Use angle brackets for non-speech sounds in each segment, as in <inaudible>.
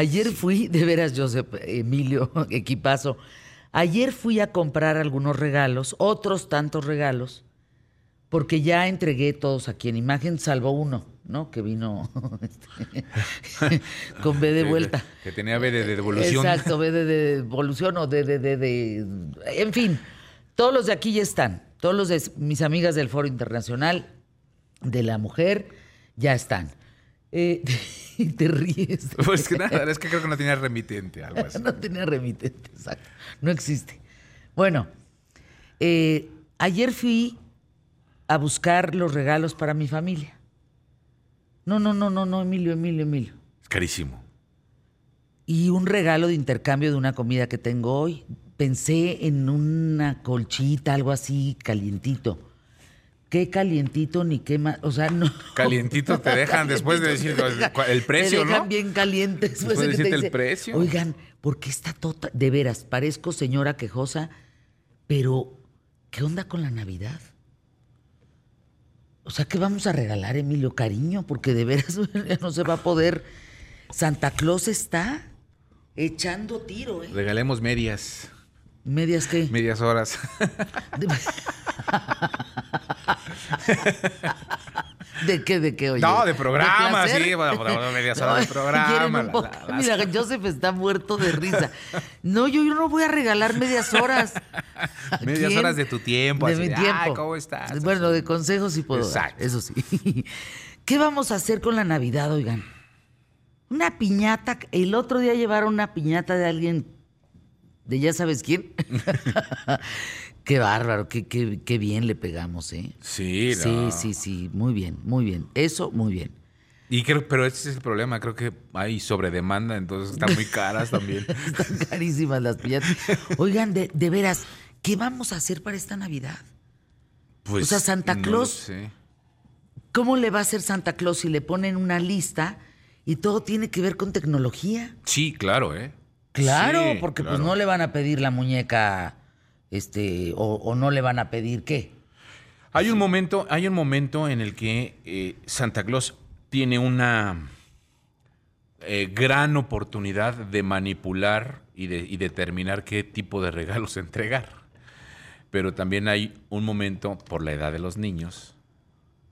Ayer fui, de veras, Joseph, Emilio, <laughs> equipazo. Ayer fui a comprar algunos regalos, otros tantos regalos, porque ya entregué todos aquí en imagen, salvo uno, ¿no? Que vino <laughs> este, con B de <laughs> vuelta. Que tenía B de devolución. Exacto, B de devolución o de, de, de. En fin, todos los de aquí ya están. Todos los de mis amigas del Foro Internacional de la Mujer ya están. Eh, <laughs> y te ríes. Pues que nada, es que creo que no tenía remitente, algo <laughs> así. no tenía remitente, exacto. No existe. Bueno, eh, ayer fui a buscar los regalos para mi familia. No, no, no, no, no, Emilio, Emilio, Emilio. Es carísimo. Y un regalo de intercambio de una comida que tengo hoy. Pensé en una colchita, algo así, calientito. Qué calientito ni qué más. O sea, no. Calientito te dejan después de decir el precio, te dejan ¿no? bien caliente después, de de que te decirte el precio. Oigan, ¿por qué está tota? De veras, parezco señora quejosa, pero ¿qué onda con la Navidad? O sea, ¿qué vamos a regalar, Emilio? Cariño, porque de veras <laughs> ya no se va a poder. Santa Claus está echando tiro, ¿eh? Regalemos medias. ¿Medias qué? Medias horas. <laughs> <laughs> <laughs> ¿De qué, de qué, oye? No, de programa, sí, bueno, bueno, medias horas de <laughs> programa, la- poco- la- Mira, Joseph está muerto de risa. No, yo, yo no voy a regalar medias horas. ¿A <laughs> Medias quién? horas de tu tiempo, De así mi tiempo. "Ay, ¿cómo estás?" Bueno, de consejos sí puedo dar, Exacto. eso sí. ¿Qué vamos a hacer con la Navidad, oigan? Una piñata. El otro día llevaron una piñata de alguien, de ya sabes quién. Qué bárbaro, qué, qué, qué bien le pegamos, ¿eh? Sí, Sí, no. sí, sí, muy bien, muy bien. Eso, muy bien. Y creo, pero ese es el problema, creo que hay sobredemanda, entonces están muy caras también. <laughs> Están carísimas las piñatas. Oigan, de, de veras, ¿qué vamos a hacer para esta Navidad? Pues, O sea, Santa no Claus- sé. ¿Cómo le va a hacer Santa Claus si le ponen una lista y todo tiene que ver con tecnología? Sí, claro, ¿eh? Claro, Sí, porque claro. pues no le van a pedir la muñeca, este, o, o no le van a pedir qué. Hay un momento, hay un momento en el que eh, Santa Claus tiene una eh, gran oportunidad de manipular y, de, y determinar qué tipo de <laughs> regalos entregar. Pero también hay un momento por la edad de los niños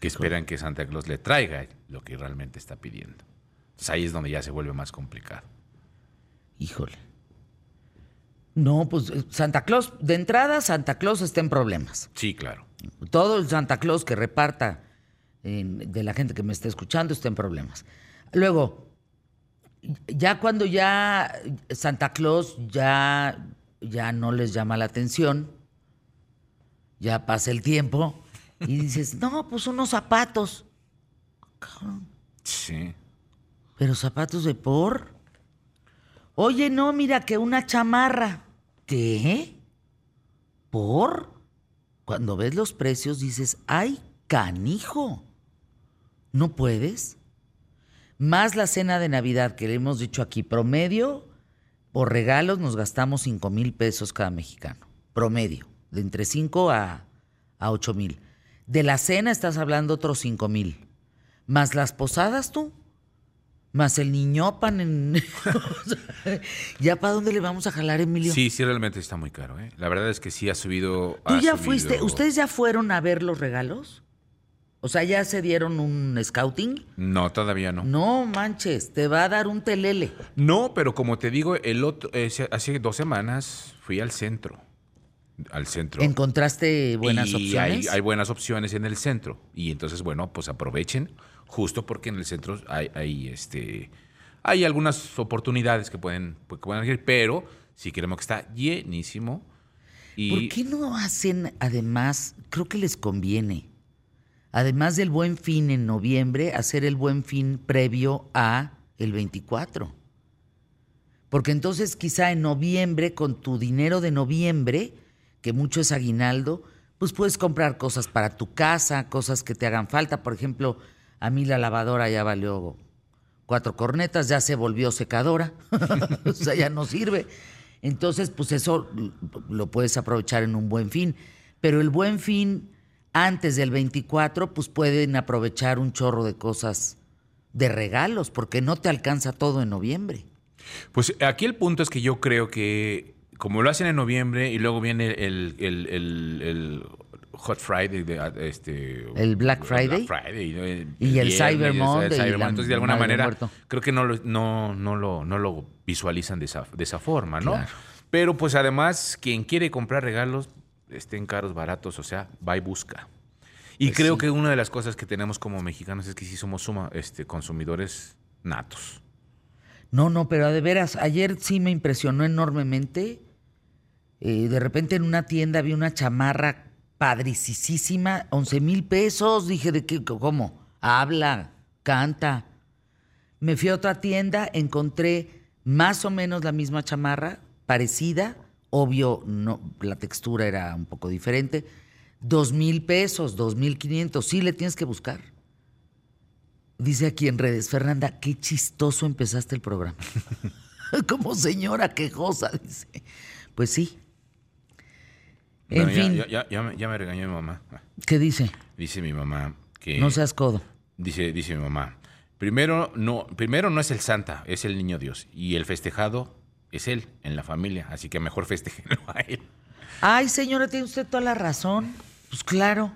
que esperan que Santa Claus le traiga lo que realmente está pidiendo. Entonces ahí es donde ya se vuelve más complicado. Híjole. No, pues eh, Santa Claus, de entrada Santa Claus está en problemas. Sí, claro. Todo el Santa Claus que reparta de la gente que me está escuchando está en problemas. Luego, ya cuando ya Santa Claus ya, ya no les llama la atención, ya pasa el tiempo y dices, no, pues unos zapatos. Sí. Pero zapatos de por. Oye, no, mira que una chamarra. ¿Qué? ¿Por? Cuando ves los precios dices, ¡ay, canijo! ¿No puedes? Más la cena de Navidad que le hemos dicho aquí, promedio, por regalos nos gastamos 5 mil pesos cada mexicano. Promedio, de entre 5 a, a 8 mil. De la cena estás hablando otros 5 mil. Más las posadas tú. Más el niñopan en... <laughs> ¿Ya para dónde le vamos a jalar, Emilio? Sí, sí, realmente está muy caro. ¿eh? La verdad es que sí ha subido. ¿Tú ha ya subido- fuiste? ¿Ustedes ya fueron a ver los regalos? O sea, ¿ya se dieron un scouting? No, todavía no. No manches, te va a dar un telele. No, pero como te digo, el otro, eh, hace dos semanas fui al centro. Al centro. ¿Encontraste buenas y opciones? Hay, hay buenas opciones en el centro. Y entonces, bueno, pues aprovechen, justo porque en el centro hay, este, hay algunas oportunidades que pueden, que pueden ir, pero sí queremos que está llenísimo. ¿Por qué no hacen, además, creo que les conviene, además del buen fin en noviembre, hacer el buen fin previo a el 24? Porque entonces quizá en noviembre, con tu dinero de noviembre, que mucho es aguinaldo, pues puedes comprar cosas para tu casa, cosas que te hagan falta. Por ejemplo, a mí la lavadora ya valió cuatro cornetas, ya se volvió secadora, <laughs> o sea, ya no sirve. Entonces, pues eso lo puedes aprovechar en un buen fin. Pero el buen fin, antes del 24, pues pueden aprovechar un chorro de cosas de regalos, porque no te alcanza todo en noviembre. Pues aquí el punto es que yo creo que como lo hacen en noviembre y luego viene el, el- el- el Hot Friday, de, este, El Black Friday. Y el viernes, Cyber Monday Cyber la. Entonces, de alguna Madre manera, Muerto. creo que no lo, no, no lo, no lo visualizan de esa, de esa forma, ¿no? Claro. Pero pues además, quien quiere comprar regalos, estén caros, baratos, o sea, va y busca. Y Pues creo sí. que una de las cosas que tenemos como mexicanos es que sí somos suma, este, consumidores natos. No, no, pero de veras, ayer sí me impresionó enormemente. Eh, de repente en una tienda vi una chamarra padricisísima, 11 mil pesos. Dije, ¿de qué? ¿Cómo? Habla, canta. Me fui a otra tienda, encontré más o menos la misma chamarra, parecida. Obvio, no, la textura era un poco diferente. Dos mil pesos, dos mil quinientos. Sí, le tienes que buscar. Dice aquí en redes, Fernanda, qué chistoso empezaste el programa. <laughs> Como señora quejosa, dice. Pues sí. En ya- fin, ya me regañó mi mamá. ¿qué dice? Dice mi mamá que... No seas codo. Dice, dice mi mamá, primero no, primero no es el Santa, es el Niño Dios. Y el festejado es él, en la familia. Así que mejor festejenlo a él. Ay, señora, tiene usted toda la razón. Pues claro.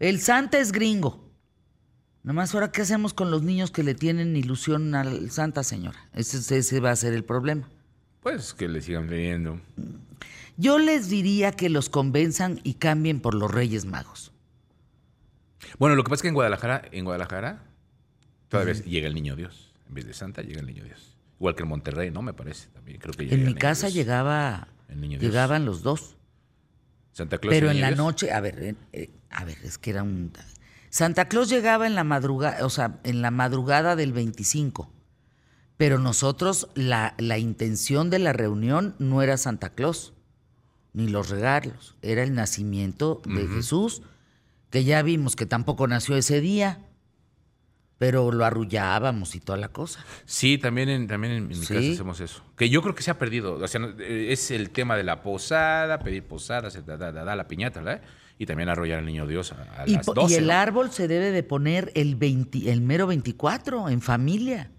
El Santa es gringo. Nomás ahora, ¿qué hacemos con los niños que le tienen ilusión al Santa, señora? Ese, ese va a ser el problema. Pues que le sigan leyendo. Yo les diría que los convenzan y cambien por los Reyes Magos. Bueno, lo que pasa es que en Guadalajara, en Guadalajara, todavía llega el Niño Dios. En vez de Santa, llega el Niño Dios. Igual que en Monterrey, ¿no? Me parece también. Creo que llega En mi casa Dios. llegaba, El Niño Dios. llegaban los dos. Santa Claus Pero en la Dios. noche, a ver, eh, eh, a ver, es que era un... Santa Claus llegaba en la madrugada, o sea, en la madrugada del 25. Pero nosotros, la, la intención de la reunión no era Santa Claus, ni los regalos, era el nacimiento de Jesús, que ya vimos que tampoco nació ese día, pero lo arrullábamos y toda la cosa. Sí, también en, también en, mi Sí. casa hacemos eso. Que yo creo que se ha perdido. O sea, eh, es el tema de la posada, pedir posada, se da, da- da- da la piñata, ¿verdad? Y también arrollar al niño Dios a, a Y, las po- 12. y el ¿no? árbol se debe de poner el, 20 el mero 24, en familia.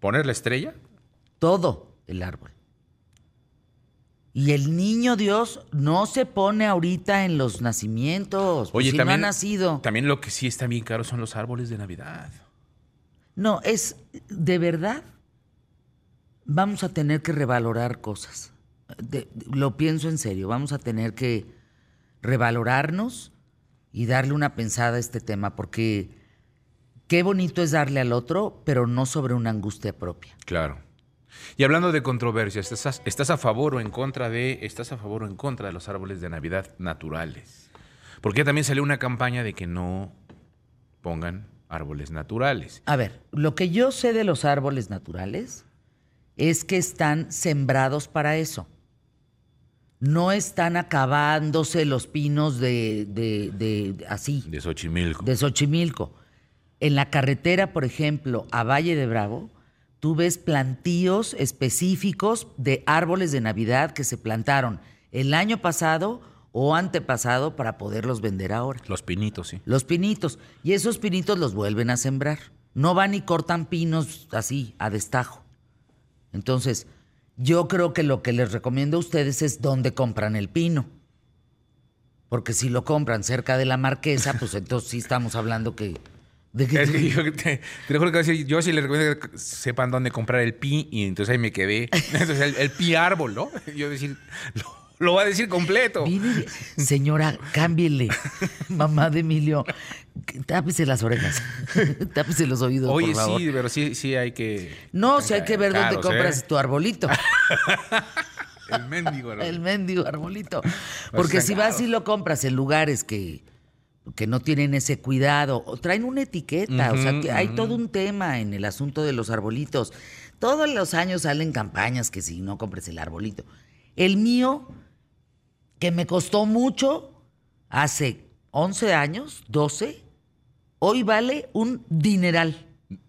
¿Poner la estrella? todo el árbol. Y el niño Dios no se pone ahorita en los nacimientos. pues, Oye, si también, no ha nacido. también lo que sí está bien caro son los árboles de Navidad. No, es de verdad. Vamos a tener que revalorar cosas. De- lo pienso en serio. Vamos a tener que revalorarnos y darle una pensada a este tema, porque qué bonito es darle al otro, pero no sobre una angustia propia. Claro. Y hablando de controversia, ¿estás a, ¿estás a favor o en contra de estás a favor o en contra de los árboles de Navidad naturales? Porque también salió una campaña de que no pongan árboles naturales. A ver, lo que yo sé de los árboles naturales es que están sembrados para eso. No están acabándose los pinos de, de- de- así, De Xochimilco. de Xochimilco. En la carretera, por ejemplo, a Valle de Bravo, tú ves plantíos específicos de árboles de Navidad que se plantaron el año pasado o antepasado para poderlos vender ahora. Los pinitos, sí. Los pinitos. Y esos pinitos los vuelven a sembrar. No van y cortan pinos así, a destajo. Entonces, yo creo que lo que les recomiendo a ustedes es dónde compran el pino. Porque si lo compran cerca de la marquesa, pues <laughs> entonces sí estamos hablando que... De que Es que yo, te, te lo juro que sí- yo sí les recomiendo que sepan dónde comprar el pi y entonces ahí me quedé. <laughs> Entonces el, el pi árbol, ¿no? Yo decir, lo, lo va a decir completo. Señora, cámbiele. <laughs> Mamá de Emilio, tápese las orejas. <laughs> tápese los oídos, Oye, por favor. sí, pero sí, sí hay que. No, si hay que ver dónde Caros, compras ¿eh? tu arbolito. El mendigo, ¿no? El mendigo arbolito. Porque si vas y lo compras en lugares que, que no tienen ese cuidado, o traen una etiqueta, o sea, que hay todo un tema en el asunto de los arbolitos. Todos los años salen campañas que si no compres el arbolito. El mío, que me costó mucho, hace 11 años, 12, hoy vale un dineral.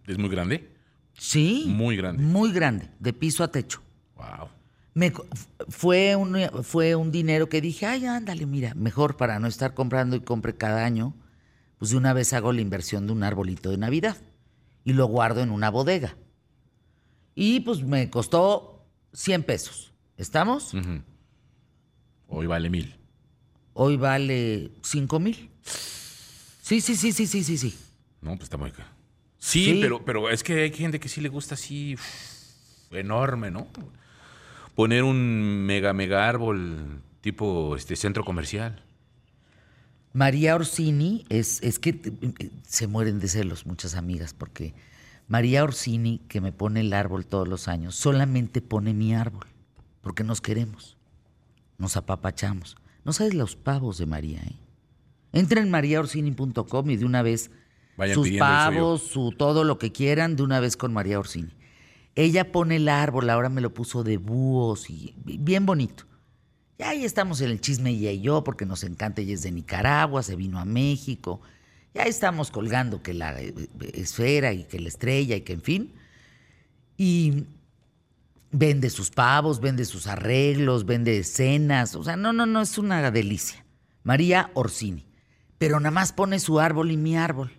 Es muy grande. Sí. Muy grande. Muy grande, de piso a techo. Wow. Me fue, un, fue un dinero que dije, ay, ándale, mira, mejor para no estar comprando y compre cada año, pues de una vez hago la inversión de un arbolito de Navidad y lo guardo en una bodega. Y pues me costó 100 pesos. ¿Estamos? Hoy vale mil. Hoy vale 5 mil. Sí, sí, sí, sí, sí, sí, sí. No, pues está muy caro. Sí, Sí. Pero, pero es que hay gente que sí le gusta así uf, enorme, ¿no? Poner un mega, mega árbol tipo este centro comercial. María Orsini es, es que eh, se mueren de celos muchas amigas porque María Orsini, que me pone el árbol todos los años, solamente pone mi árbol porque nos queremos, nos apapachamos. No sabes los pavos de María, ¿eh? Entra en mariaorsini.com y de una vez Vayan sus pavos, su todo lo que quieran, de una vez con María Orsini. Ella pone el árbol, ahora me lo puso de búhos y bien bonito. Y ahí estamos en el chisme ella y yo, porque nos encanta, ella es de Nicaragua, se vino a México. Ya estamos colgando que la eh, eh, esfera y que la estrella y que en fin. Y vende sus pavos, vende sus arreglos, vende cenas. O sea, no, no, no, es una delicia. María Orsini. Pero nada más pone su árbol y mi árbol.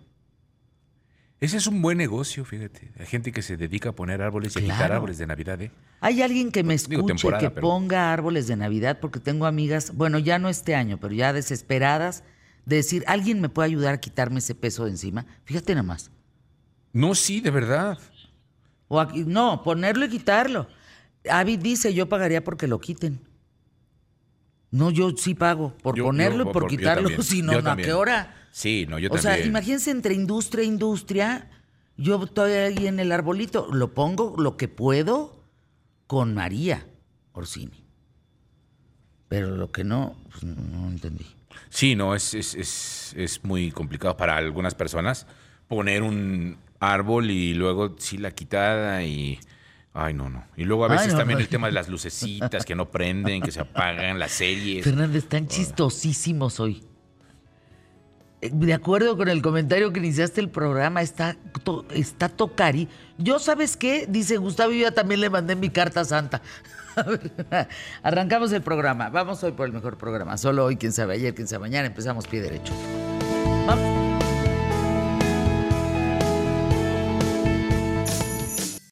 Ese es un buen negocio, fíjate. Hay gente que se dedica a poner árboles y a quitar árboles de Navidad, ¿eh? Hay alguien que me Digo, escuche, temporada, que pero- ponga árboles de Navidad, porque tengo amigas, bueno, ya no este año, pero ya desesperadas, de decir, ¿alguien me puede ayudar a quitarme ese peso de encima? Fíjate nada más. No, sí, de verdad. O aquí, no, ponerlo y quitarlo. Avi dice, yo pagaría porque lo quiten. No, yo sí pago por Yo- ponerlo yo- y por yo quitarlo, <laughs> si no, ¿a qué hora? Sí, no, yo o sea, también. imagínense entre industria e industria, yo estoy ahí en el arbolito, lo pongo lo que puedo con María Orsini. Pero lo que no, pues no, no entendí. Sí, no, es, es, es, es muy complicado para algunas personas poner un árbol y luego sí la quitada y... Ay, no, no. Y luego a Ay, veces no, también no. el tema de las lucecitas que no prenden, que se apagan, las series. Fernández, están chistosísimos hoy. De acuerdo con el comentario que iniciaste el programa, está, to- está Tocari. Yo, ¿sabes qué? Dice Gustavo, yo ya también le mandé mi carta santa. <laughs> A Arrancamos el programa. Vamos hoy por el mejor programa. Solo hoy, quién sabe ayer, quién sabe mañana. Empezamos pie derecho.